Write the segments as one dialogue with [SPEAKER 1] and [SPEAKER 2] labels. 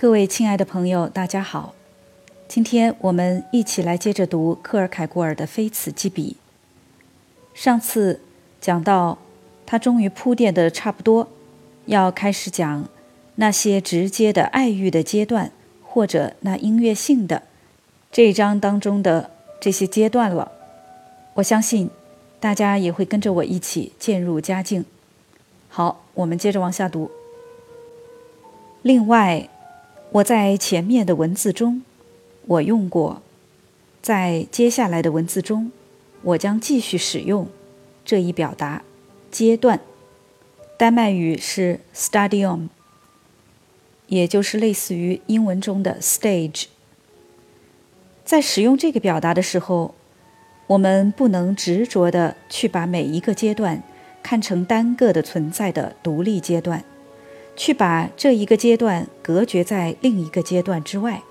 [SPEAKER 1] 各位亲爱的朋友，大家好。今天我们一起来接着读克尔凯郭尔的《非此即彼》。上次讲到，他终于铺垫的差不多，要开始讲那些直接的爱欲的阶段，或者那音乐性的这一章当中的这些阶段了。我相信大家也会跟着我一起渐入佳境。好，我们接着往下读。另外，我在前面的文字中，我用过；在接下来的文字中，我将继续使用这一表达阶段。丹麦语是 stadium，也就是类似于英文中的 stage。在使用这个表达的时候，我们不能执着的去把每一个阶段看成单个的存在的独立阶段。去把这一个阶段隔绝在另一个阶段之外。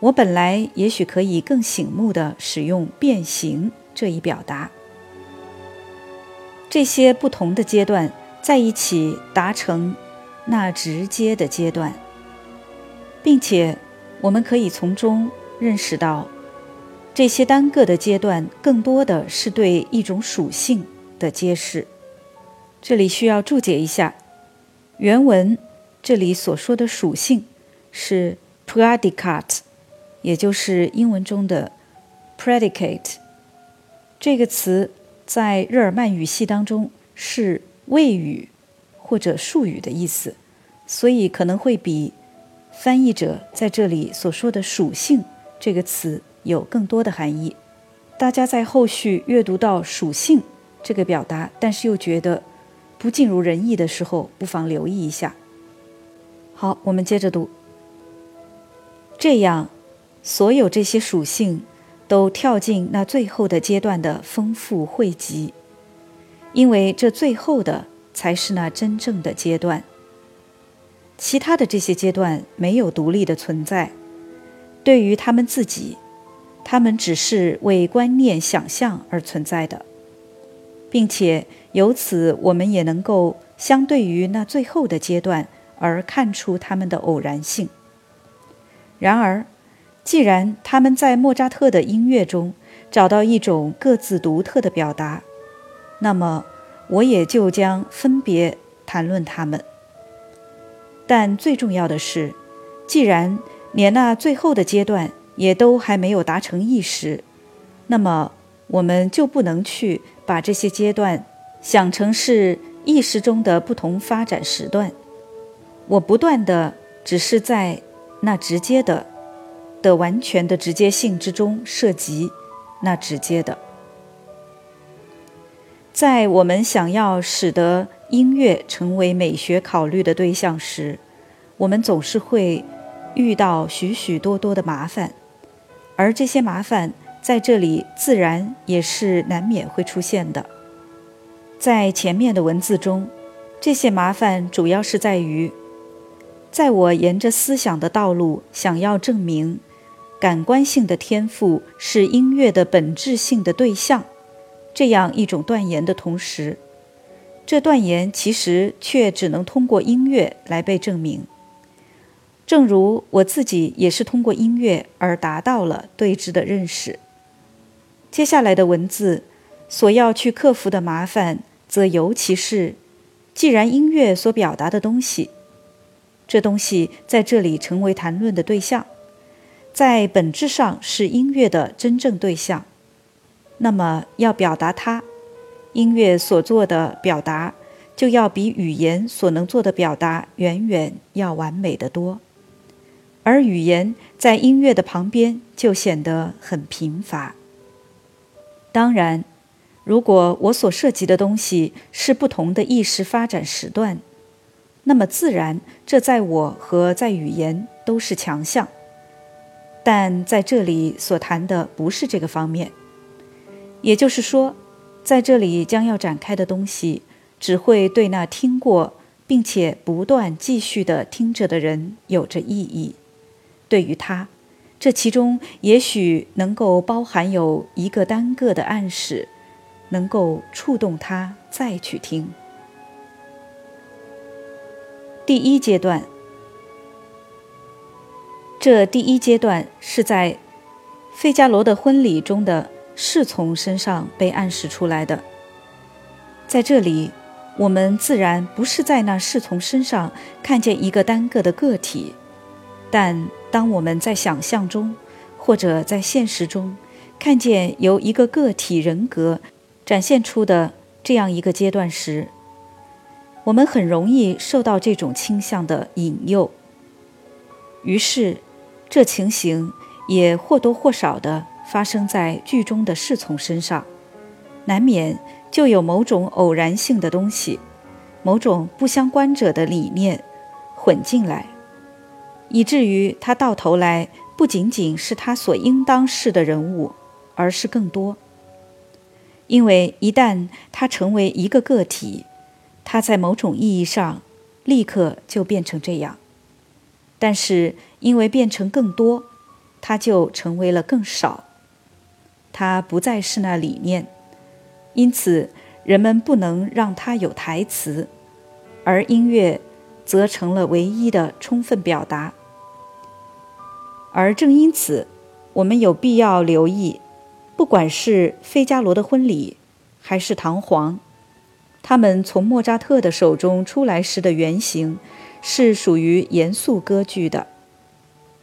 [SPEAKER 1] 我本来也许可以更醒目地使用“变形”这一表达。这些不同的阶段在一起达成那直接的阶段，并且我们可以从中认识到，这些单个的阶段更多的是对一种属性的揭示。这里需要注解一下。原文这里所说的属性是 predicate，也就是英文中的 predicate。这个词在日耳曼语系当中是谓语或者术语的意思，所以可能会比翻译者在这里所说的属性这个词有更多的含义。大家在后续阅读到属性这个表达，但是又觉得。不尽如人意的时候，不妨留意一下。好，我们接着读。这样，所有这些属性都跳进那最后的阶段的丰富汇集，因为这最后的才是那真正的阶段。其他的这些阶段没有独立的存在，对于他们自己，他们只是为观念想象而存在的。并且由此，我们也能够相对于那最后的阶段而看出它们的偶然性。然而，既然他们在莫扎特的音乐中找到一种各自独特的表达，那么我也就将分别谈论他们。但最重要的是，既然连那最后的阶段也都还没有达成意识，那么。我们就不能去把这些阶段想成是意识中的不同发展时段。我不断的只是在那直接的的完全的直接性之中涉及那直接的。在我们想要使得音乐成为美学考虑的对象时，我们总是会遇到许许多多的麻烦，而这些麻烦。在这里，自然也是难免会出现的。在前面的文字中，这些麻烦主要是在于，在我沿着思想的道路想要证明感官性的天赋是音乐的本质性的对象这样一种断言的同时，这断言其实却只能通过音乐来被证明。正如我自己也是通过音乐而达到了对之的认识。接下来的文字所要去克服的麻烦，则尤其是，既然音乐所表达的东西，这东西在这里成为谈论的对象，在本质上是音乐的真正对象，那么要表达它，音乐所做的表达就要比语言所能做的表达远远要完美的多，而语言在音乐的旁边就显得很贫乏。当然，如果我所涉及的东西是不同的意识发展时段，那么自然这在我和在语言都是强项。但在这里所谈的不是这个方面，也就是说，在这里将要展开的东西，只会对那听过并且不断继续的听着的人有着意义。对于他。这其中也许能够包含有一个单个的暗示，能够触动他再去听。第一阶段，这第一阶段是在费加罗的婚礼中的侍从身上被暗示出来的。在这里，我们自然不是在那侍从身上看见一个单个的个体，但当我们在想象中或者在现实中看见由一个个体人格展现出的这样一个阶段时，我们很容易受到这种倾向的引诱。于是，这情形也或多或少地发生在剧中的侍从身上，难免就有某种偶然性的东西，某种不相关者的理念混进来，以至于他到头来不仅仅是他所应当是的人物，而是更多。因为一旦他成为一个个体，他在某种意义上立刻就变成这样。但是，因为变成更多，他就成为了更少。他不再是那理念，因此人们不能让他有台词，而音乐则成了唯一的充分表达。而正因此，我们有必要留意，不管是《费加罗的婚礼》还是《唐璜》，他们从莫扎特的手中出来时的原型。是属于严肃歌剧的。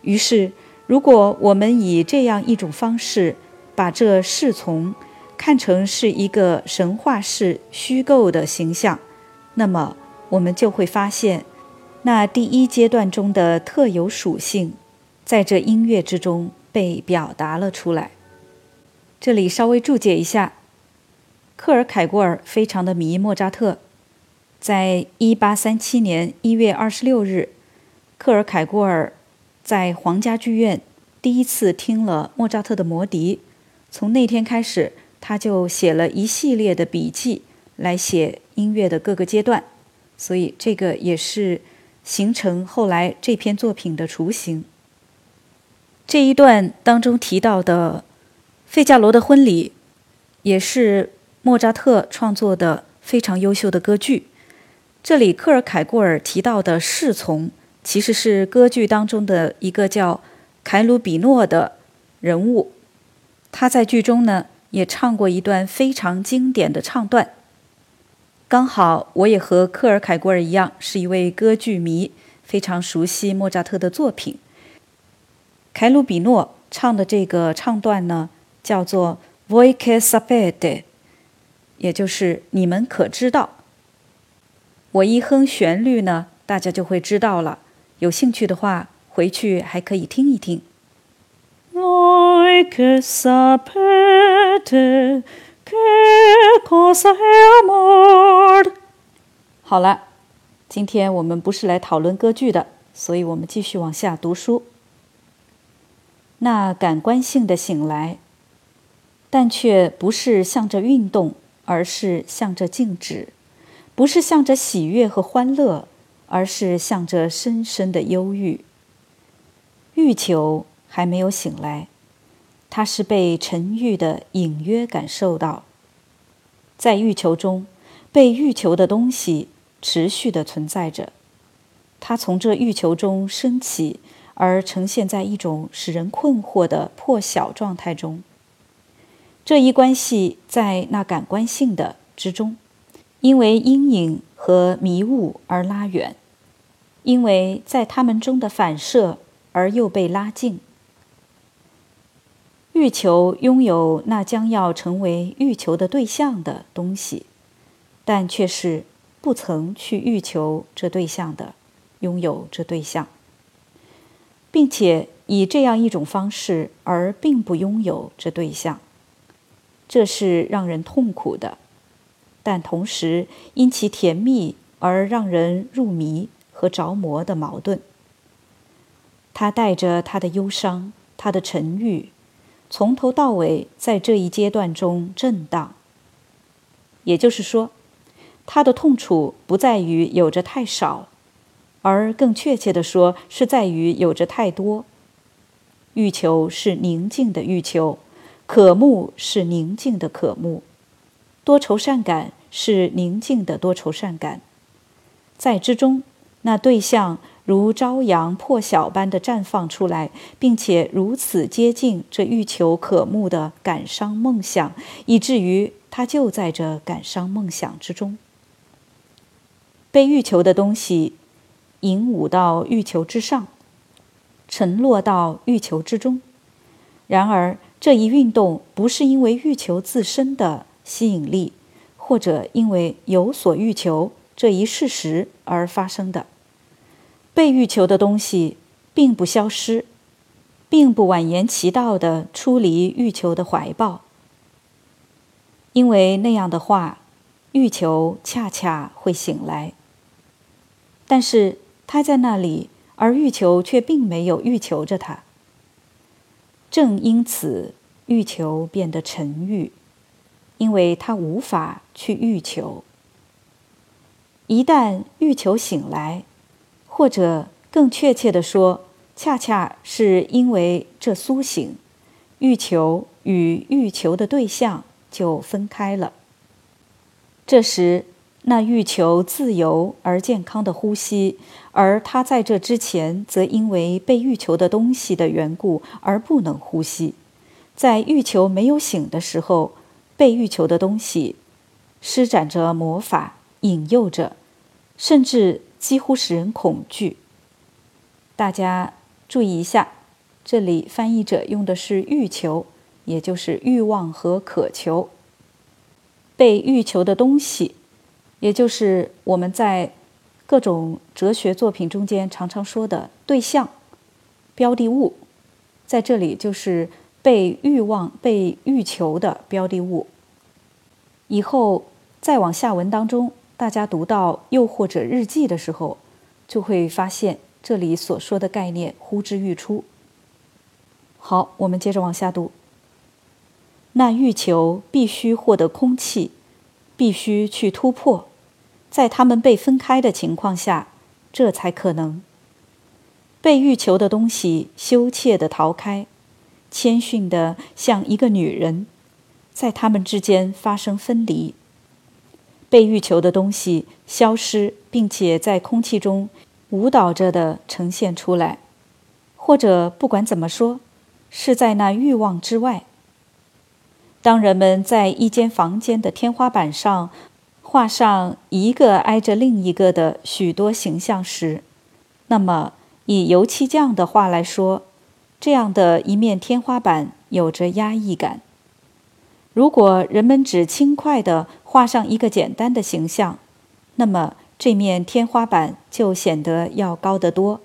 [SPEAKER 1] 于是，如果我们以这样一种方式把这侍从看成是一个神话式虚构的形象，那么我们就会发现，那第一阶段中的特有属性，在这音乐之中被表达了出来。这里稍微注解一下，克尔凯郭尔非常的迷莫扎特。在一八三七年一月二十六日，克尔凯郭尔在皇家剧院第一次听了莫扎特的《魔笛》。从那天开始，他就写了一系列的笔记来写音乐的各个阶段，所以这个也是形成后来这篇作品的雏形。这一段当中提到的《费加罗的婚礼》，也是莫扎特创作的非常优秀的歌剧。这里克尔凯郭尔提到的侍从，其实是歌剧当中的一个叫凯鲁比诺的人物。他在剧中呢也唱过一段非常经典的唱段。刚好我也和克尔凯郭尔一样是一位歌剧迷，非常熟悉莫扎特的作品。凯鲁比诺唱的这个唱段呢叫做 “Voi che sapete”，也就是你们可知道。我一哼旋律呢，大家就会知道了。有兴趣的话，回去还可以听一听。“Voices a Bed 好了，今天我们不是来讨论歌剧的，所以我们继续往下读书。那感官性的醒来，但却不是向着运动，而是向着静止。不是向着喜悦和欢乐，而是向着深深的忧郁。欲求还没有醒来，他是被沉郁的隐约感受到。在欲求中，被欲求的东西持续的存在着，它从这欲求中升起，而呈现在一种使人困惑的破晓状态中。这一关系在那感官性的之中。因为阴影和迷雾而拉远，因为在他们中的反射而又被拉近。欲求拥有那将要成为欲求的对象的东西，但却是不曾去欲求这对象的，拥有这对象，并且以这样一种方式而并不拥有这对象，这是让人痛苦的。但同时，因其甜蜜而让人入迷和着魔的矛盾。他带着他的忧伤，他的沉郁，从头到尾在这一阶段中震荡。也就是说，他的痛楚不在于有着太少，而更确切地说，是在于有着太多。欲求是宁静的欲求，渴慕是宁静的渴慕，多愁善感。是宁静的多愁善感，在之中，那对象如朝阳破晓般的绽放出来，并且如此接近这欲求可慕的感伤梦想，以至于它就在这感伤梦想之中。被欲求的东西引舞到欲求之上，沉落到欲求之中。然而，这一运动不是因为欲求自身的吸引力，或者因为有所欲求这一事实而发生的。被欲求的东西并不消失，并不婉言其道的出离欲求的怀抱，因为那样的话，欲求恰恰会醒来。但是他在那里，而欲求却并没有欲求着他。正因此，欲求变得沉郁，因为他无法去欲求。一旦欲求醒来。或者更确切地说，恰恰是因为这苏醒，欲求与欲求的对象就分开了。这时，那欲求自由而健康的呼吸，而他在这之前则因为被欲求的东西的缘故而不能呼吸。在欲求没有醒的时候，被欲求的东西施展着魔法，引诱着，甚至。几乎使人恐惧。大家注意一下，这里翻译者用的是“欲求”，也就是欲望和渴求。被欲求的东西，也就是我们在各种哲学作品中间常常说的对象、标的物，在这里就是被欲望、被欲求的标的物。以后再往下文当中。大家读到“又或者日记”的时候，就会发现这里所说的概念呼之欲出。好，我们接着往下读。那欲求必须获得空气，必须去突破，在他们被分开的情况下，这才可能。被欲求的东西羞怯地逃开，谦逊地像一个女人，在他们之间发生分离。被欲求的东西消失，并且在空气中舞蹈着的呈现出来，或者不管怎么说，是在那欲望之外。当人们在一间房间的天花板上画上一个挨着另一个的许多形象时，那么以油漆匠的话来说，这样的一面天花板有着压抑感。如果人们只轻快地画上一个简单的形象，那么这面天花板就显得要高得多。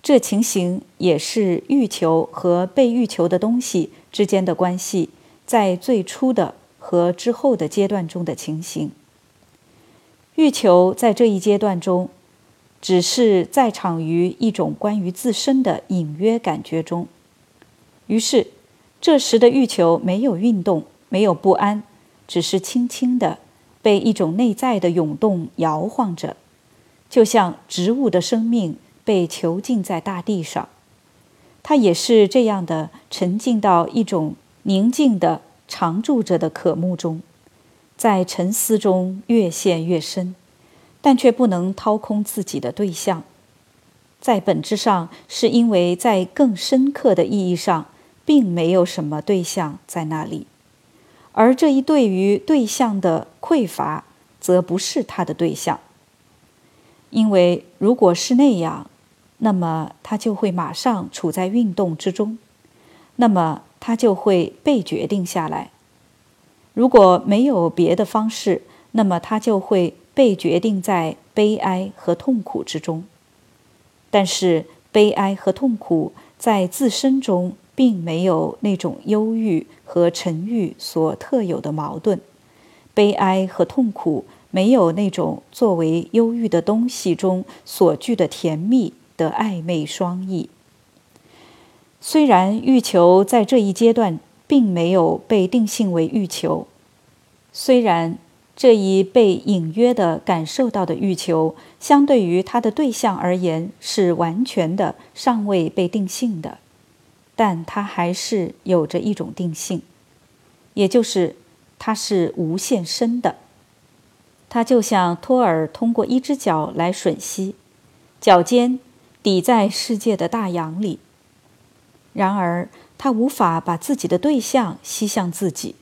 [SPEAKER 1] 这情形也是欲求和被欲求的东西之间的关系在最初的和之后的阶段中的情形。欲求在这一阶段中，只是在场于一种关于自身的隐约感觉中，于是这时的欲求没有运动。没有不安，只是轻轻的被一种内在的涌动摇晃着，就像植物的生命被囚禁在大地上。它也是这样的沉浸到一种宁静的常住着的渴慕中，在沉思中越陷越深，但却不能掏空自己的对象。在本质上，是因为在更深刻的意义上，并没有什么对象在那里。而这一对于对象的匮乏，则不是他的对象。因为如果是那样，那么他就会马上处在运动之中，那么他就会被决定下来。如果没有别的方式，那么他就会被决定在悲哀和痛苦之中。但是悲哀和痛苦在自身中。并没有那种忧郁和沉郁所特有的矛盾，悲哀和痛苦没有那种作为忧郁的东西中所具的甜蜜的暧昧双翼。虽然欲求在这一阶段并没有被定性为欲求，虽然这一被隐约的感受到的欲求，相对于它的对象而言是完全的尚未被定性的。但它还是有着一种定性，也就是它是无限深的。它就像托尔通过一只脚来吮吸，脚尖抵在世界的大洋里。然而，他无法把自己的对象吸向自己，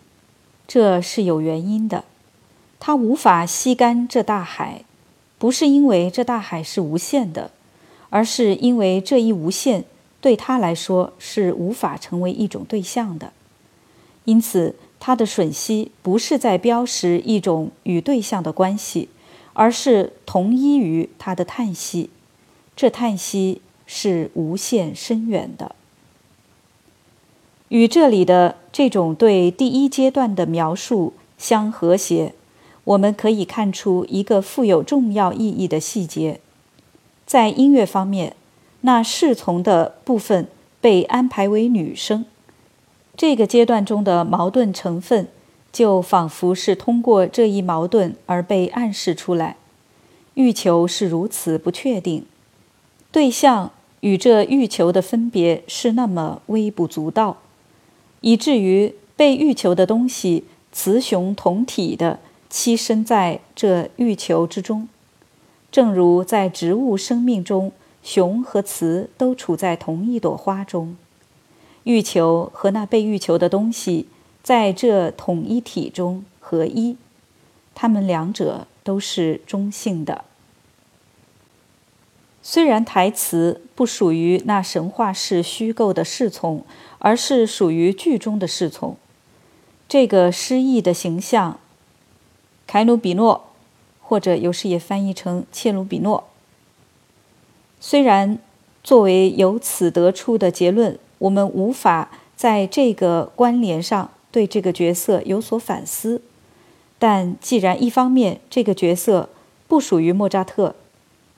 [SPEAKER 1] 这是有原因的。他无法吸干这大海，不是因为这大海是无限的，而是因为这一无限对他来说是无法成为一种对象的。因此，他的吮吸不是在标识一种与对象的关系，而是同一于他的叹息。这叹息是无限深远的。与这里的这种对第一阶段的描述相和谐，我们可以看出一个富有重要意义的细节：在音乐方面，那侍从的部分被安排为女生。这个阶段中的矛盾成分，就仿佛是通过这一矛盾而被暗示出来。欲求是如此不确定，对象与这欲求的分别是那么微不足道，以至于被欲求的东西雌雄同体的栖身在这欲求之中，正如在植物生命中，雄和雌都处在同一朵花中。欲求和那被欲求的东西在这统一体中合一，它们两者都是中性的。虽然台词不属于那神话式虚构的侍从，而是属于剧中的侍从。这个诗意的形象，凯努比诺，或者有时也翻译成切鲁比诺。虽然作为由此得出的结论。我们无法在这个关联上对这个角色有所反思，但既然一方面这个角色不属于莫扎特，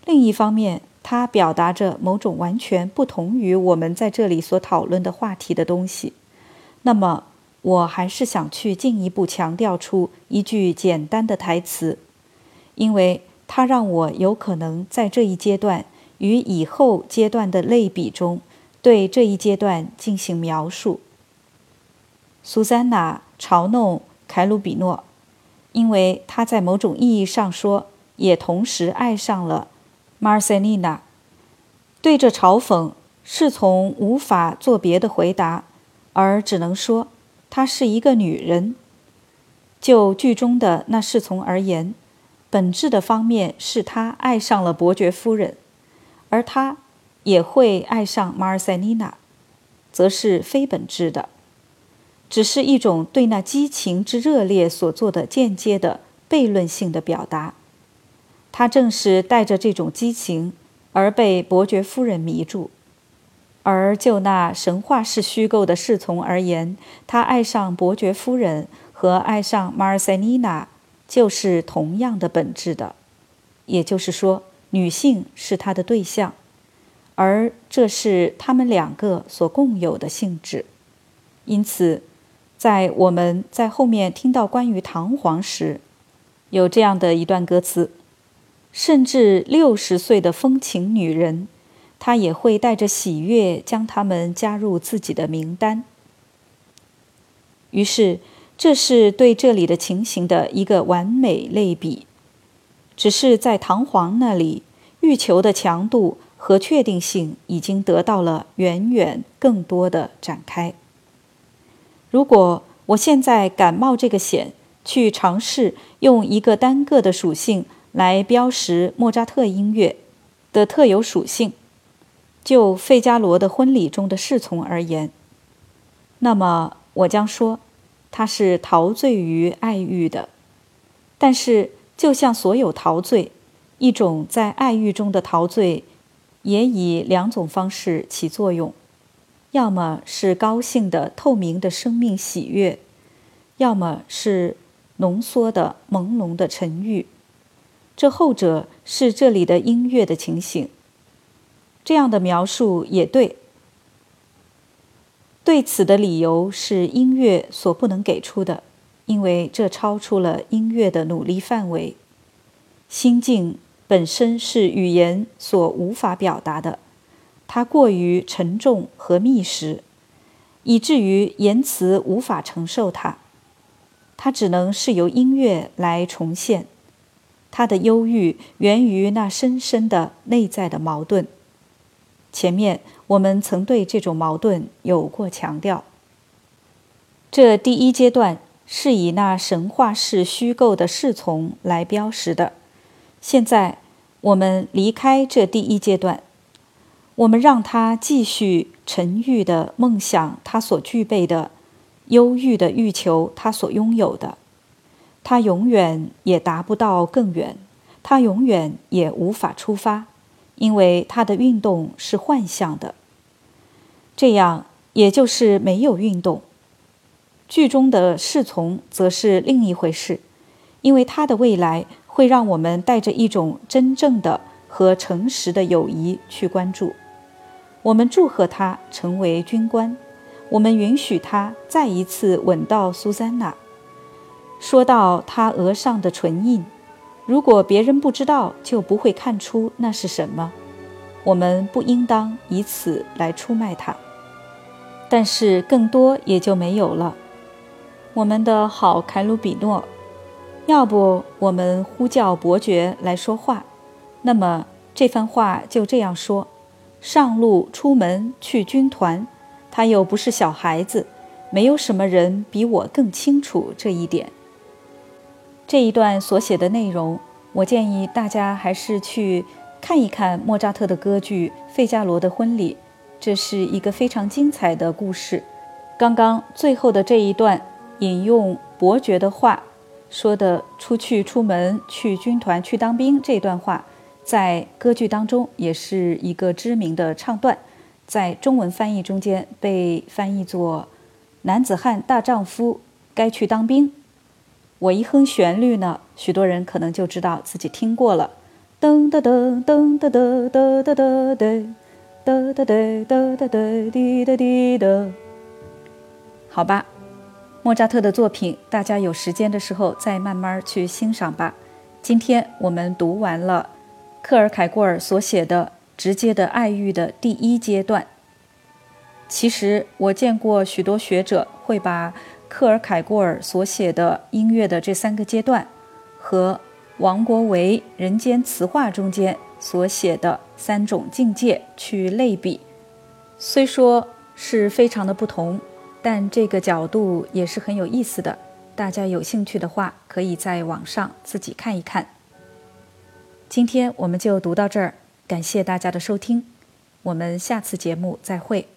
[SPEAKER 1] 另一方面他表达着某种完全不同于我们在这里所讨论的话题的东西，那么我还是想去进一步强调出一句简单的台词，因为它让我有可能在这一阶段与以后阶段的类比中。对这一阶段进行描述。苏珊娜嘲弄凯鲁比诺，因为他在某种意义上说，也同时爱上了马尔塞丽娜。对这嘲讽，侍从无法做别的回答，而只能说她是一个女人。就剧中的那侍从而言，本质的方面是他爱上了伯爵夫人，而他。也会爱上马尔塞妮娜，则是非本质的，只是一种对那激情之热烈所做的间接的悖论性的表达。他正是带着这种激情而被伯爵夫人迷住，而就那神话式虚构的侍从而言，他爱上伯爵夫人和爱上马尔塞妮娜就是同样的本质的，也就是说，女性是他的对象。而这是他们两个所共有的性质，因此，在我们在后面听到关于唐璜时，有这样的一段歌词：甚至六十岁的风情女人，她也会带着喜悦将他们加入自己的名单。于是，这是对这里的情形的一个完美类比，只是在唐璜那里，欲求的强度。和确定性已经得到了远远更多的展开。如果我现在敢冒这个险，去尝试用一个单个的属性来标识莫扎特音乐的特有属性，就《费加罗的婚礼》中的侍从而言，那么我将说，他是陶醉于爱欲的。但是，就像所有陶醉，一种在爱欲中的陶醉。也以两种方式起作用，要么是高兴的透明的生命喜悦，要么是浓缩的朦胧的沉郁。这后者是这里的音乐的情形。这样的描述也对。对此的理由是音乐所不能给出的，因为这超出了音乐的努力范围。心境。本身是语言所无法表达的，它过于沉重和密实，以至于言辞无法承受它。它只能是由音乐来重现。他的忧郁源于那深深的内在的矛盾。前面我们曾对这种矛盾有过强调。这第一阶段是以那神话式虚构的侍从来标识的。现在我们离开这第一阶段，我们让他继续沉郁的梦想，他所具备的，忧郁的欲求，他所拥有的。他永远也达不到更远，他永远也无法出发，因为他的运动是幻象的。这样，也就是没有运动。剧中的侍从则是另一回事，因为他的未来会让我们带着一种真正的和诚实的友谊去关注。我们祝贺他成为军官，我们允许他再一次吻到苏珊娜。说到他额上的唇印，如果别人不知道，就不会看出那是什么。我们不应当以此来出卖他，但是更多也就没有了。我们的好凯鲁比诺，要不我们呼叫伯爵来说话？那么这番话就这样说：上路出门去军团，他又不是小孩子，没有什么人比我更清楚这一点。这一段所写的内容，我建议大家还是去看一看莫扎特的歌剧《费加罗的婚礼》，这是一个非常精彩的故事。刚刚最后的这一段引用伯爵的话说的“出去出门去军团去当兵”这段话，在歌剧当中也是一个知名的唱段，在中文翻译中间被翻译作“男子汉大丈夫该去当兵”。我一哼旋律呢，许多人可能就知道自己听过了。噔噔噔噔噔噔噔噔噔噔噔噔噔噔噔噔滴答滴答。好吧，莫扎特的作品，大家有时间的时候再慢慢去欣赏吧。今天我们读完了克尔凯郭尔所写的《直接的爱欲》的第一阶段。其实我见过许多学者会把。克尔凯郭尔所写的音乐的这三个阶段，和王国维《人间词话》中间所写的三种境界去类比，虽说是非常的不同，但这个角度也是很有意思的。大家有兴趣的话，可以在网上自己看一看。今天我们就读到这儿，感谢大家的收听，我们下次节目再会。